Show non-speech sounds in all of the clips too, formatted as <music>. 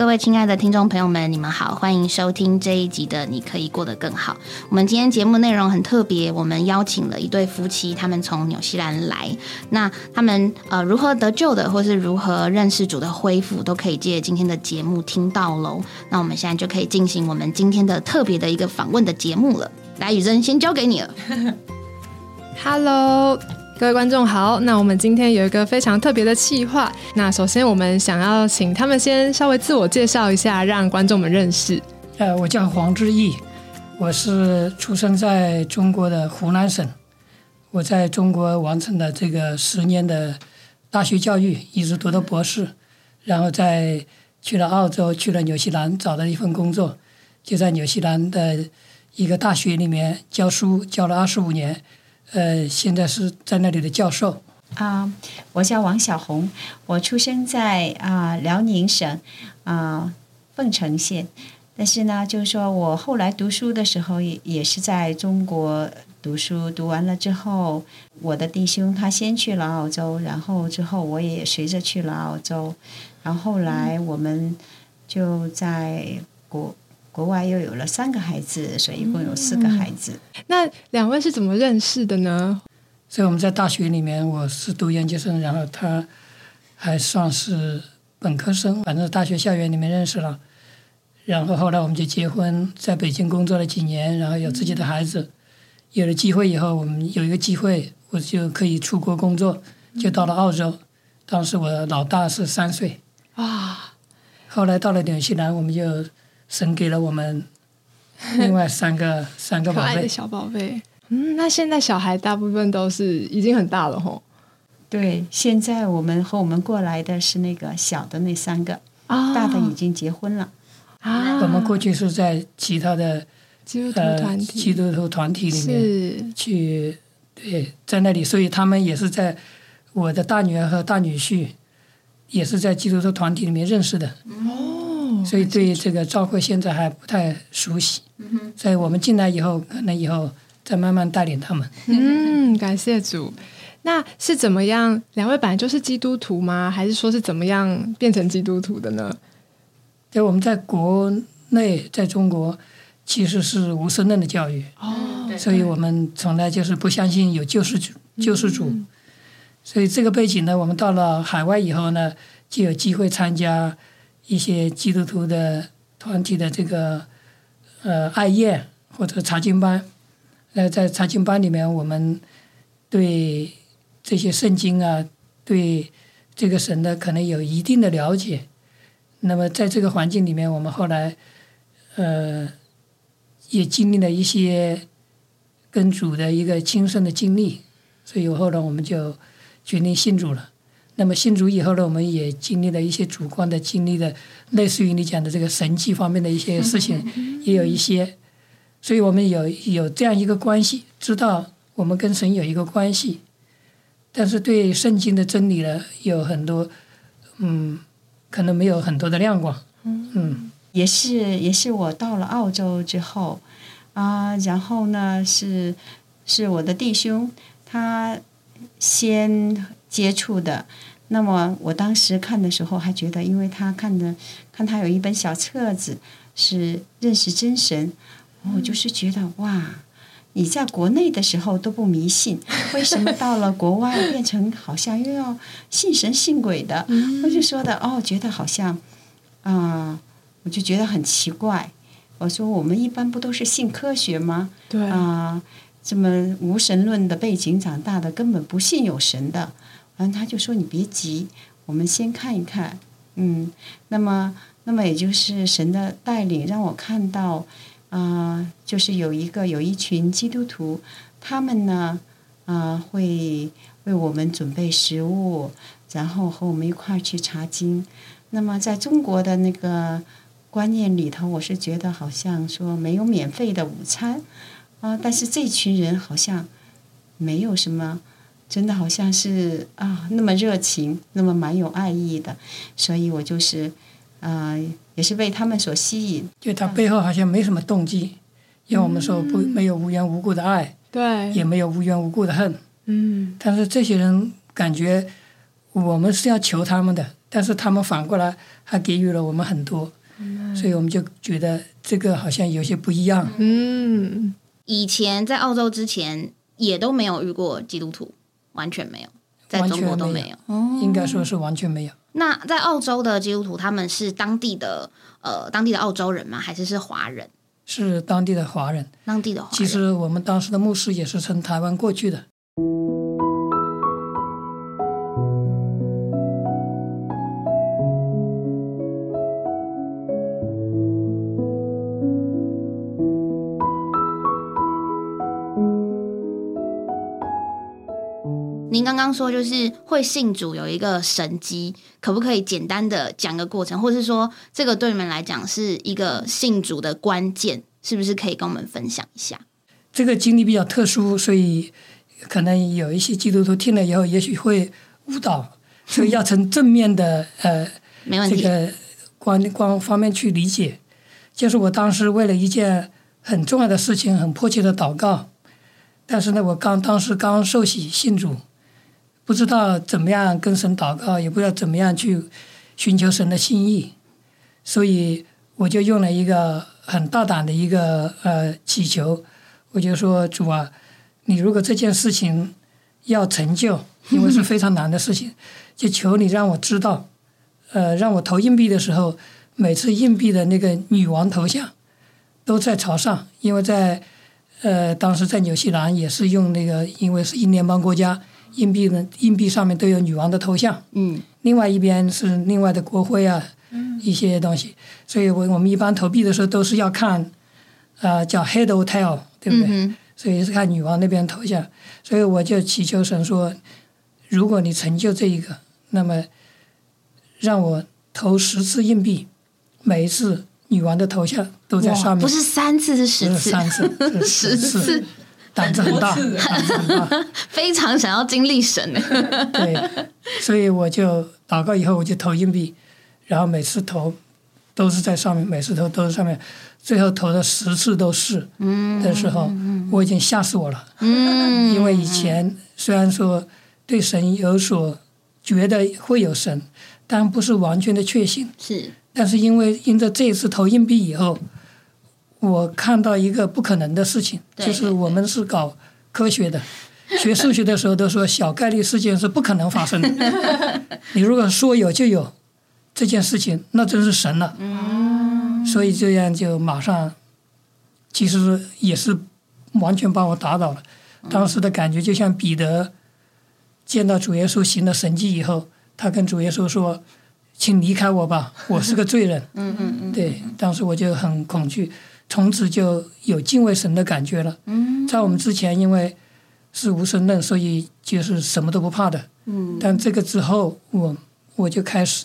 各位亲爱的听众朋友们，你们好，欢迎收听这一集的《你可以过得更好》。我们今天节目内容很特别，我们邀请了一对夫妻，他们从纽西兰来。那他们呃如何得救的，或是如何认识主的恢复，都可以借今天的节目听到喽。那我们现在就可以进行我们今天的特别的一个访问的节目了。来，雨珍先交给你了。<laughs> <laughs> Hello，各位观众好。那我们今天有一个非常特别的企划。那首先我们想要请他们先稍微自我介绍一下，让观众们认识。呃，我叫黄志毅，我是出生在中国的湖南省，我在中国完成了这个十年的大学教育，一直读到博士，然后在去了澳洲，去了纽西兰，找了一份工作，就在纽西兰的一个大学里面教书，教了二十五年，呃，现在是在那里的教授。啊、我叫王小红，我出生在啊、辽宁省啊、凤城县，但是呢，就是说我后来读书的时候也也是在中国读书，读完了之后，我的弟兄他先去了澳洲，然后之后我也随着去了澳洲，然后后来我们就在国国外又有了三个孩子，所以一共有四个孩子。那两位是怎么认识的呢？所以我们在大学里面，我是读研究生，然后他还算是本科生，反正大学校园里面认识了。然后后来我们就结婚，在北京工作了几年，然后有自己的孩子。有了机会以后，我们有一个机会，我就可以出国工作，就到了澳洲。当时我老大是三岁，啊，后来到了纽西兰，我们就神给了我们另外三个 <laughs> 三个宝贝。小宝贝。嗯，那现在小孩大部分都是已经很大了吼。对，现在我们和我们过来的是那个小的那三个，啊大的已经结婚了。啊，我们过去是在其他的基督徒呃团体基督徒团体里面是去，对，在那里，所以他们也是在我的大女儿和大女婿也是在基督徒团体里面认识的，哦，所以对这个教会现在还不太熟悉。所以我们进来以后，可能以后再慢慢带领他们。嗯，感谢主。那是怎么样？两位本来就是基督徒吗？还是说是怎么样变成基督徒的呢？在我们在国内，在中国其实是无神论的教育，哦，所以我们从来就是不相信有救世主，救世主。所以这个背景呢，我们到了海外以后呢，就有机会参加一些基督徒的团体的这个呃爱宴或者查经班。呃，在查经班里面，我们对这些圣经啊，对这个神呢，可能有一定的了解。那么在这个环境里面，我们后来呃也经历了一些跟主的一个亲身的经历，所以后来我们就决定信主了。那么信主以后呢，我们也经历了一些主观的经历的，类似于你讲的这个神迹方面的一些事情，也有一些，所以我们有有这样一个关系，知道我们跟神有一个关系，但是对圣经的真理呢，有很多，嗯，可能没有很多的亮光，嗯也是也是我到了澳洲之后啊、然后呢是是我的弟兄他先接触的。那么我当时看的时候还觉得，因为他看的看他有一本小册子是认识真神，我就是觉得哇，你在国内的时候都不迷信，<laughs> 为什么到了国外变成好像又要信神信鬼的？我就说的哦，觉得好像啊、我就觉得很奇怪。我说我们一般不都是信科学吗？对啊、这么无神论的背景长大的，根本不信有神的。完，他就说你别急，我们先看一看。嗯，那么，那么也就是神的带领，让我看到，啊、就是有一个有一群基督徒，他们呢，啊、会为我们准备食物，然后和我们一块儿去查经。那么在中国的那个观念里头，我是觉得好像说没有免费的午餐啊，但是这群人好像没有什么，真的好像是啊那么热情，那么蛮有爱意的，所以我就是啊、也是被他们所吸引。就他背后好像没什么动机，因为我们说不没有无缘无故的爱，对，也没有无缘无故的恨，嗯。但是这些人感觉我们是要求他们的，但是他们反过来还给予了我们很多，所以我们就觉得这个好像有些不一样。嗯，以前在澳洲之前也都没有遇过基督徒，完全没有，在中国都没有。哦，应该说是完全没有。那在澳洲的基督徒，他们是当地的呃当地的澳洲人吗？还是是华人？是当地的华人。当地的华人。其实我们当时的牧师也是从台湾过去的。您刚刚说就是会信主有一个神机，可不可以简单的讲个过程，或是说这个对你们来讲是一个信主的关键，是不是可以跟我们分享一下？这个经历比较特殊，所以可能有一些基督徒听了以后，也许会误导，所以要从正面的呃这个观观方面去理解。就是我当时为了一件很重要的事情，很迫切的祷告，但是呢，我刚当时刚受洗信主。不知道怎么样跟神祷告，也不知道怎么样去寻求神的心意，所以我就用了一个很大胆的一个呃祈求，我就说主啊，你如果这件事情要成就，因为是非常难的事情，<laughs> 就求你让我知道，呃，让我投硬币的时候，每次硬币的那个女王头像都在朝上，因为在呃当时在纽西兰也是用那个，因为是英联邦国家。硬币呢？硬币上面都有女王的头像。嗯。另外一边是另外的国徽啊，嗯一些东西。所以我我们一般投币的时候都是要看，呃，叫 head or tail，对不对？所以是看女王那边头像。所以我就祈求神说，如果你成就这一个，那么让我投十次硬币，每一次女王的头像都在上面。不是三次，是十次。三次，十次。胆子很大，<laughs> 胆子很大，<laughs> 非常想要经历神。<laughs> 对，所以我就祷告以后，我就投硬币，然后每次投都是在上面，每次投都是上面，最后投了十次都是的时候，我已经吓死我了。嗯，因为以前虽然说对神有所觉得会有神，但不是完全的确信。是，但是因为因着这一次投硬币以后。我看到一个不可能的事情，就是我们是搞科学的，学数学的时候都说小概率事件是不可能发生的。<laughs> 你如果说有就有这件事情，那真是神了。所以这样就马上，其实也是完全把我打倒了。当时的感觉就像彼得见到主耶稣行了神迹以后，他跟主耶稣说：“请离开我吧，我是个罪人。”嗯嗯嗯。对，当时我就很恐惧。从此就有敬畏神的感觉了。嗯，在我们之前，因为是无神论，所以就是什么都不怕的。嗯，但这个之后，我我就开始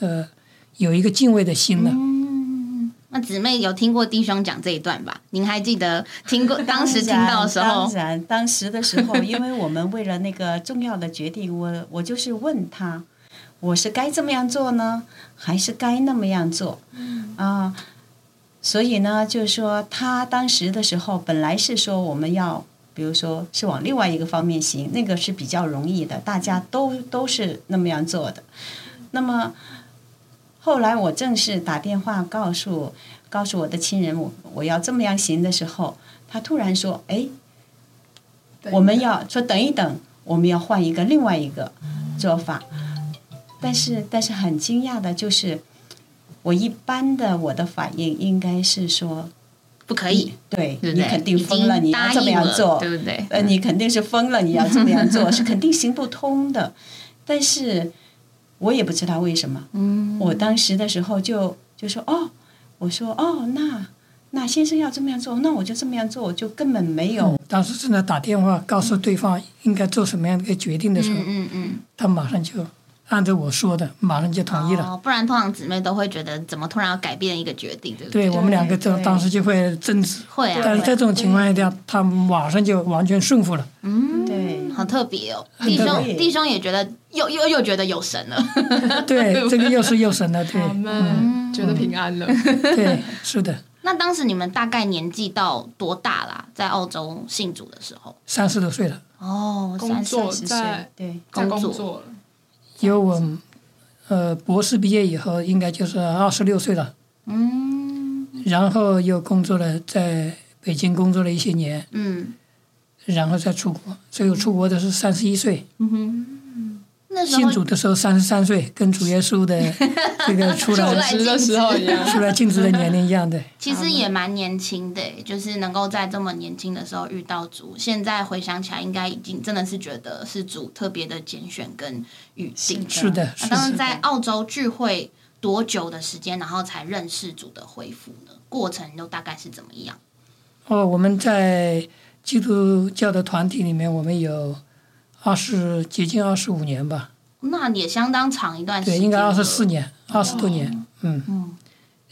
呃有一个敬畏的心了。嗯，那姊妹有听过弟兄讲这一段吧？您还记得听过当时听到的时候？<laughs> 当然，当时的时候，因为我们为了那个重要的决定，我我就是问他，我是该这么样做呢，还是该那么样做？嗯啊。所以呢，就是说，他当时的时候，本来是说我们要，比如说是往另外一个方面行，那个是比较容易的，大家都都是那么样做的。那么后来我正式打电话告诉告诉我的亲人，我我要这么样行的时候，他突然说：“哎，我们要说等一等，我们要换一个另外一个做法。”但是但是很惊讶的就是。我一般的我的反应应该是说，不可以，对你肯定疯了，你要这么样做，对不对？呃，你肯定是疯了，你要 <laughs> 这么样做是肯定行不通的。但是我也不知道为什么，嗯，我当时的时候就就说哦，我说哦，那那先生要这么样做，那我就这么样做，我就根本没有。当时正在打电话告诉对方应该做什么样的一个决定的时候，嗯嗯，他马上就。按照我说的，马上就同意了。不然，通常姊妹都会觉得，怎么突然要改变一个决定，对不对？对我们两个就当时就会争执。会啊。但是在这种情况下，他马上就完全顺服了。嗯，对，好特别哦。弟兄弟兄也觉得，又又又觉得有神了。<laughs> 对，<laughs> 这个又是又神了，对，嗯，觉得平安了。对，是的。那当时你们大概年纪到多大啦？在澳洲信主的时候，三十多岁了。哦，工作在对，工作有我，呃，博士毕业以后应该就是二十六岁了，嗯。然后又工作了，在北京工作了一些年，嗯。然后再出国。所以我出国的是三十一岁，嗯哼，那时候信主的时候三十三岁，跟主耶稣的 <laughs> 这个出出来的时候一样。出来进职的年龄一样的。其实也蛮年轻的，就是能够在这么年轻的时候遇到主。现在回想起来，应该已经真的是觉得是主特别的拣选跟预定。是的，当时的。在澳洲聚会多久的时间，然后才认识主的恢复呢？过程又大概是怎么样？哦，我们在基督教的团体里面，我们有二十接近二十五年吧，那也相当长一段时对，间，应该二十四。年，二十多年，嗯，嗯。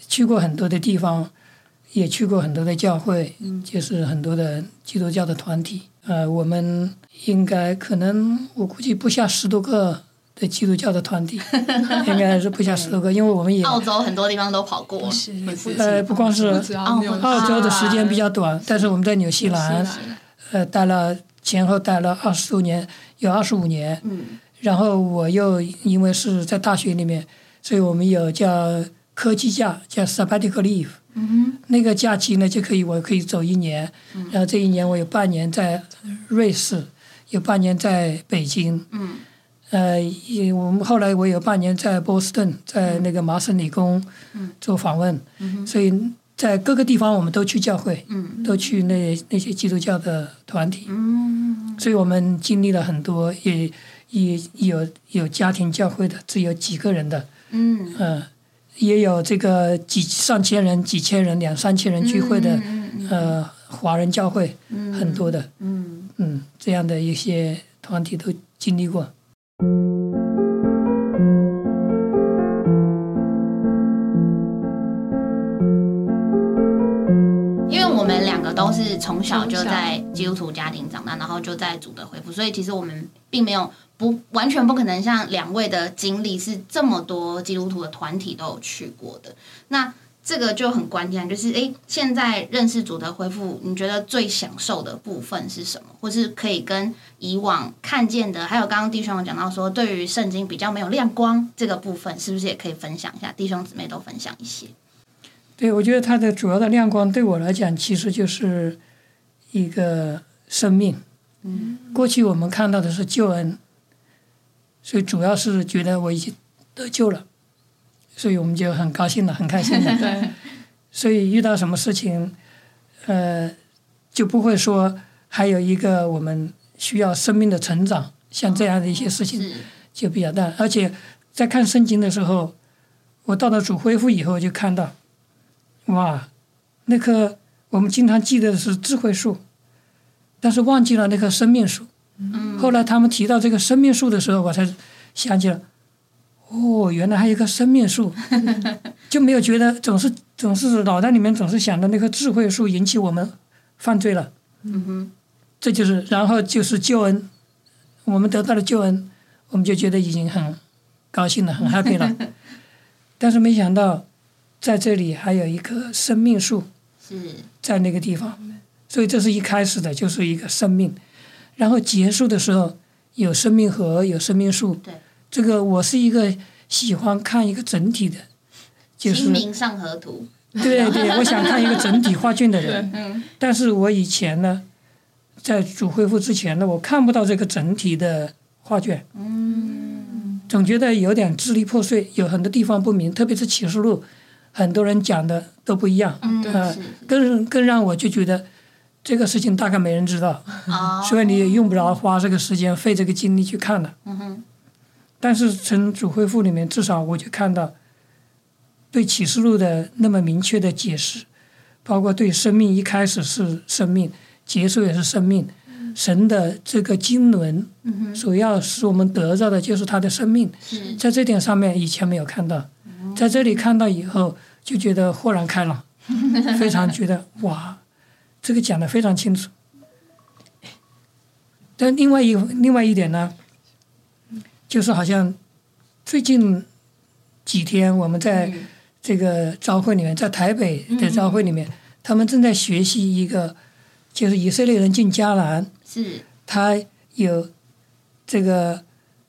去过很多的地方，也去过很多的教会，嗯。就是很多的基督教的团体。呃，我们应该可能我估计不下十多个的基督教的团体，<laughs> 应该是不下十多个，因为我们也澳洲很多地方都跑过，是呃不光是澳澳洲的时间比较短，但是我们在纽西兰纽西兰呃待了前后待了二十多年，有二十五年。嗯。然后我又因为是在大学里面，所以我们有叫科技假，叫 sabbatical leave。嗯那个假期呢，就可以我可以走一年，然后这一年我有半年在瑞士，有半年在北京，哼嗯。呃，也我们后来我有半年在波士顿，在那个麻省理工做访问，所以在各个地方我们都去教会，嗯。都去那那些基督教的团体，嗯。所以我们经历了很多，也也有有家庭教会的，只有几个人的，嗯。嗯、也有这个几上千人、几千人、两三千人聚会的，呃，华人教会嗯很多的，嗯。嗯，这样的一些团体都经历过。们都是从小就在基督徒家庭长大，然后就在主的恢复，所以其实我们并没有不完全不可能像两位的经历是这么多基督徒的团体都有去过的。那这个就很关键，就是诶，现在认识主的恢复，你觉得最享受的部分是什么？或是可以跟以往看见的，还有刚刚弟兄有讲到说，对于圣经比较没有亮光这个部分，是不是也可以分享一下？弟兄姊妹都分享一些。对，我觉得它的主要的亮光对我来讲，其实就是一个生命。嗯过去我们看到的是救恩，所以主要是觉得我已经得救了，所以我们就很高兴了，很开心了。<laughs> 对，所以遇到什么事情，呃，就不会说还有一个我们需要生命的成长，像这样的一些事情就比较淡。而且在看圣经的时候，我到了主恢复以后就看到，哇，那棵我们经常记得的是智慧树，但是忘记了那棵生命树。嗯。后来他们提到这个生命树的时候，我才想起了，哦，原来还有一棵生命树，<laughs> 就没有觉得总是总是脑袋里面总是想着那棵智慧树引起我们犯罪了，嗯哼。这就是然后就是救恩，我们得到了救恩，我们就觉得已经很高兴了，很 happy 了，<laughs> 但是没想到在这里还有一棵生命树是在那个地方，所以这是一开始的就是一个生命，然后结束的时候有生命河，有生命树。对，这个我是一个喜欢看一个整体的，就是清明上河图。对对，我想看一个整体画卷的人。<laughs> 嗯但是我以前呢，在主恢复之前呢，我看不到这个整体的画卷，嗯总觉得有点支离破碎，有很多地方不明，特别是启示录，很多人讲的都不一样。嗯，呃更更让我就觉得这个事情大概没人知道，哦，<laughs> 所以你也用不着花这个时间费这个精力去看了。嗯哼。但是从主恢复里面，至少我就看到对启示录的那么明确的解释，包括对生命一开始是生命，结束也是生命，神的这个经纶嗯哼。所要使我们得到的就是他的生命，是。在这点上面以前没有看到，在这里看到以后就觉得豁然开朗，<laughs> 非常觉得哇，这个讲的非常清楚。但另外一另外一点呢，就是好像最近几天我们在嗯。这个朝会里面，在台北的朝会里面，他们正在学习一个，就是以色列人进迦南，是。他有这个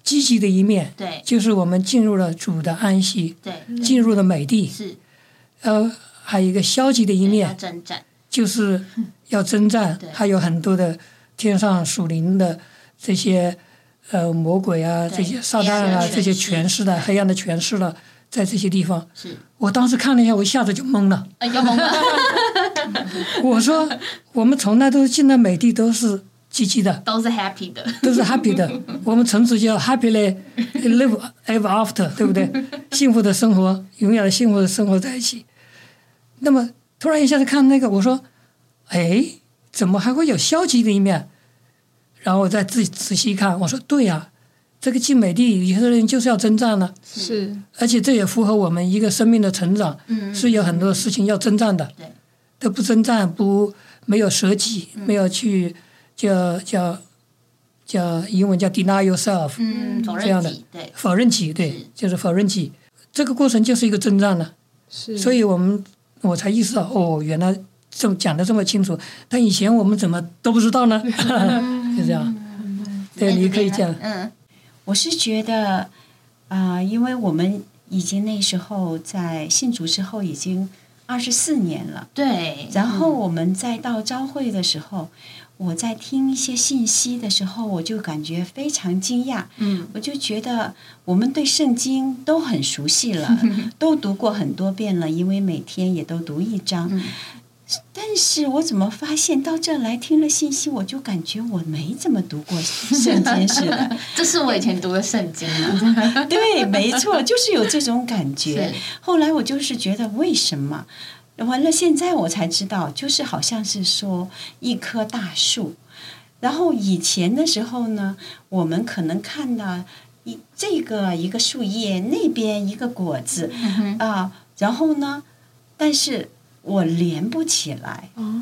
积极的一面，对。就是我们进入了主的安息，对。进入了美地。是。呃，还有一个消极的一要面，征战，就是要征战对，还有很多的天上属灵的这些呃魔鬼啊，这些撒旦啊，这些权势的黑暗的权势了，在这些地方，是。我当时看了一下，我一下子就懵了。哎要懵了，<laughs> 我说，我们从来都进了美地都是积极的，都是 happy 的，都是 happy 的。<laughs> 我们从此就要 happily live ever after，对不对？<laughs> 幸福的生活，永远的幸福的生活在一起。那么突然一下子看那个，我说，哎，怎么还会有消极的一面？然后我再自己仔细一看，我说，对呀、这个进美地，有些人就是要征战了，是而且这也符合我们一个生命的成长，嗯，是有很多事情要征战的。对，都不征战，不没有舍己，没有去叫叫叫英文叫 deny yourself，、嗯，否这样的认己，对，否认己，对，就是否认己。这个过程就是一个征战了，是，所以我们我才意识到，哦，原来这么讲的这么清楚，但以前我们怎么都不知道呢？<laughs> 就这样，对，哎你可以讲，嗯，我是觉得，啊、因为我们已经那时候在信主之后已经二十四年了，对，然后我们再到朝会的时候，我在听一些信息的时候，我就感觉非常惊讶。嗯，我就觉得我们对圣经都很熟悉了，<laughs> 都读过很多遍了，因为每天也都读一章。嗯但是我怎么发现到这来听了信息，我就感觉我没怎么读过圣经似的。<laughs> 这是我以前读的圣经啊，<laughs> 对，没错，就是有这种感觉。后来我就是觉得为什么？完了，现在我才知道，就是好像是说一棵大树，然后以前的时候呢，我们可能看到一这个一个树叶，那边一个果子啊，然后呢，但是我连不起来，哦，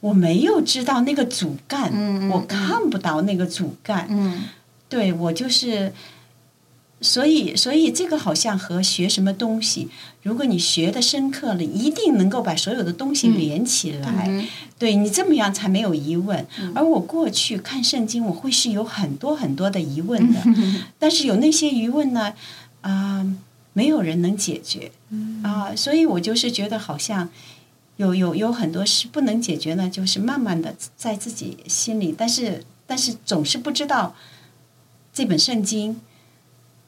我没有知道那个主干，我嗯嗯。嗯看不到那个主干，嗯，对我就是，所以所以这个好像和学什么东西，如果你学的深刻了，一定能够把所有的东西连起来。嗯对你这么样才没有疑问。而我过去看圣经，我会是有很多很多的疑问的，<laughs> 但是有那些疑问呢，啊、没有人能解决啊、所以我就是觉得好像。有有有很多事不能解决呢，就是慢慢的在自己心里，但是但是总是不知道这本圣经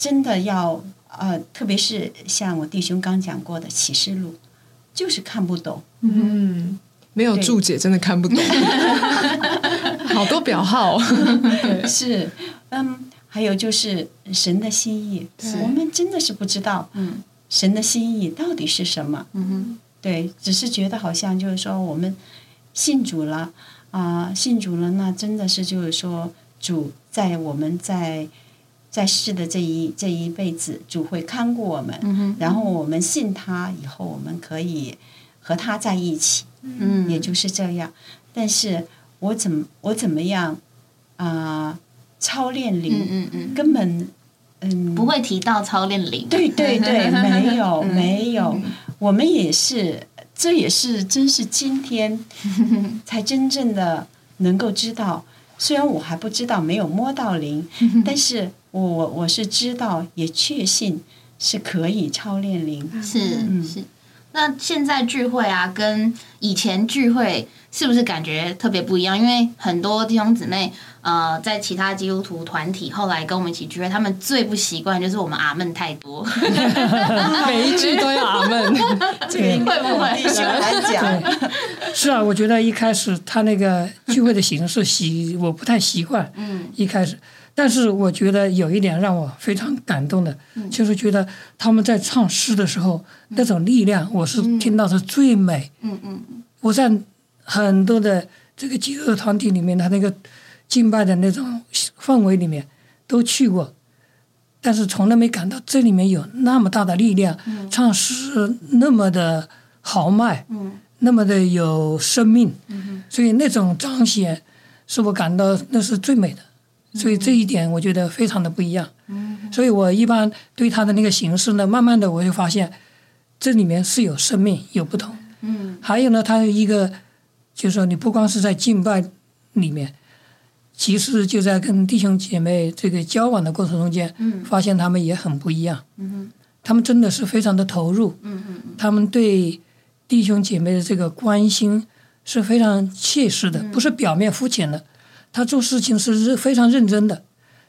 真的要呃，特别是像我弟兄刚讲过的启示录，就是看不懂。嗯，没有注解真的看不懂，<laughs> 好多表号，<laughs> 是，嗯，还有就是神的心意，我们真的是不知道嗯。神的心意到底是什么。嗯哼，对，只是觉得好像就是说我们信主了啊、信主了，那真的是就是说主在我们在在世的这一这一辈子，主会看顾我们，嗯，然后我们信他以后，我们可以和他在一起，嗯，也就是这样。但是我怎么我怎么样啊、操练嗯灵，嗯嗯，根本嗯不会提到操练灵，对对对，没有 <laughs> 嗯。没有，我们也是，这也是真是今天 <laughs> 才真正的能够知道。虽然我还不知道，没有摸到灵，<laughs> 但是我我我是知道，也确信是可以超练灵。是嗯。是。那现在聚会啊，跟以前聚会是不是感觉特别不一样？因为很多弟兄姊妹，呃，在其他基督徒团体后来跟我们一起聚会，他们最不习惯就是我们阿门太多，<laughs> 每一句都要阿门，这个应该会不会？弟兄来讲，<laughs> 是啊，我觉得一开始他那个聚会的形式习我不太习惯，嗯。一开始，但是我觉得有一点让我非常感动的，就是觉得他们在唱诗的时候那种力量，我是听到是最美。嗯嗯我在很多的这个饥饿团体里面，他那个敬拜的那种氛围里面都去过，但是从来没感到这里面有那么大的力量，唱诗那么的豪迈，嗯。那么的有生命，嗯所以那种彰显是我感到那是最美的，所以这一点我觉得非常的不一样。嗯所以我一般对他的那个形式呢，慢慢的我就发现这里面是有生命，有不同。嗯还有呢，他有一个就是说，你不光是在敬拜里面，其实就在跟弟兄姐妹这个交往的过程中间，嗯发现他们也很不一样。嗯他们真的是非常的投入，嗯嗯他们对弟兄姐妹的这个关心是非常切实的，不是表面肤浅的。他做事情是认非常认真的，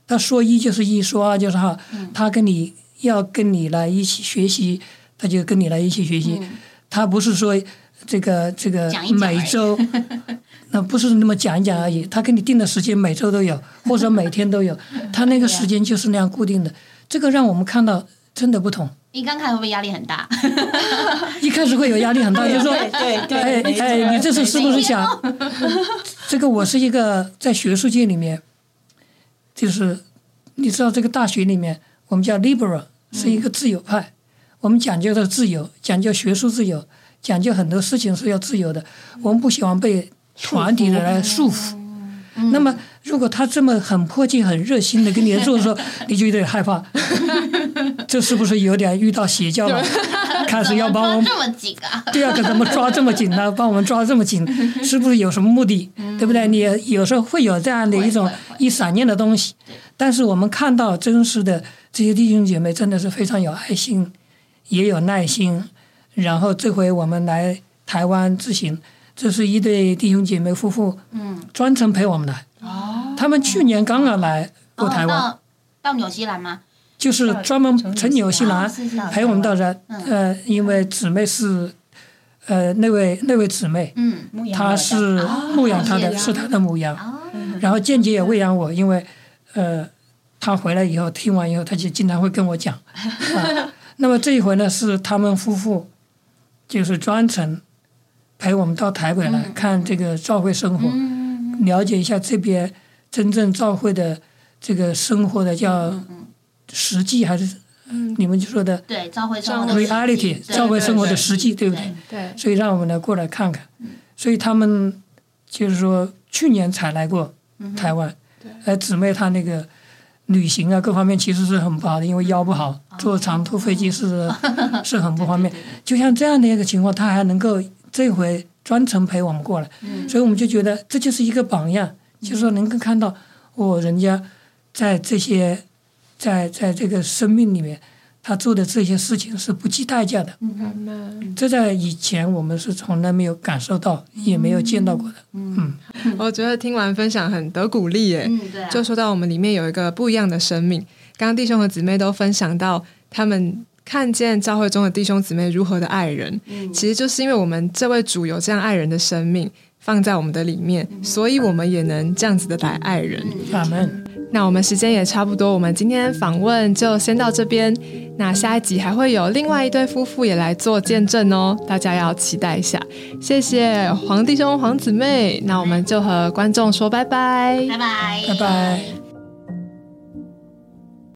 他说一就是一，说二就是二。他跟你要跟你来一起学习，他就跟你来一起学习。他不是说这个这个每周，<laughs> 那不是那么讲一讲而已。他给你定的时间每周都有，<laughs> 或者每天都有，他那个时间就是那样固定的。这个让我们看到真的不同。你刚开会不会压力很大？<laughs> 一开始会有压力很大，就说，对对哎哎，你这是是不是想？这个我是一个在学术界里面，就是你知道这个大学里面，我们叫 liberal，是一个自由派，我们讲究的自由，讲究学术自由，讲究很多事情是要自由的，我们不喜欢被团体的来束缚。那么，如果他这么很迫切、很热心的跟你做的时候，你就有点害怕，<laughs> 这是不是有点遇到邪教了？开始 <laughs> 要把我们这么紧啊？<laughs> 对啊，可怎么抓这么紧呢？把我们抓这么紧，是不是有什么目的？对不对？你有时候会有这样的一种一闪念的东西，但是我们看到真实的这些弟兄姐妹真的是非常有爱心，也有耐心。然后这回我们来台湾自行，这是一对弟兄姐妹夫妇，嗯，专程陪我们来。哦，他们去年刚刚来过台湾，到到纽西兰吗？就是专门从纽西哦兰陪我们到这。嗯。呃，因为姊妹是，呃，那位那位姊妹，她是牧养她的，哦是她的母羊，哦，然后间接也喂养我，因为呃，她回来以后听完以后，她就经常会跟我讲。啊，<laughs> 那么这一回呢，是他们夫妇就是专程陪我们到台北来看这个教会生活，嗯。了解一下这边真正照会的这个生活的叫实际还是嗯。你们就说的对，召会生活的 reality 会生活的对实际，对不对？对，所以让我们来过来看看。所以他们就是说去年才来过台湾，而姊妹她那个旅行啊各方面其实是很不好的，因为腰不好，坐长途飞机是 <laughs> 是很不方便。就像这样的一个情况，她还能够这回专程陪我们过来，所以我们就觉得这就是一个榜样，就是说能够看到哦，人家在这些在在这个生命里面。他做的这些事情是不计代价的，嗯这在以前我们是从来没有感受到，也没有见到过的。嗯，我觉得听完分享很得鼓励耶。嗯，对啊，就说到我们里面有一个不一样的生命。刚刚弟兄和姊妹都分享到，他们看见教会中的弟兄姊妹如何的爱人，嗯其实就是因为我们这位主有这样爱人的生命放在我们的里面，所以我们也能这样子的来爱人。阿门。那我们时间也差不多，我们今天访问就先到这边。那下一集还会有另外一对夫妇也来做见证哦，大家要期待一下。谢谢黄弟兄、黄姊妹，那我们就和观众说拜拜。拜拜，拜拜。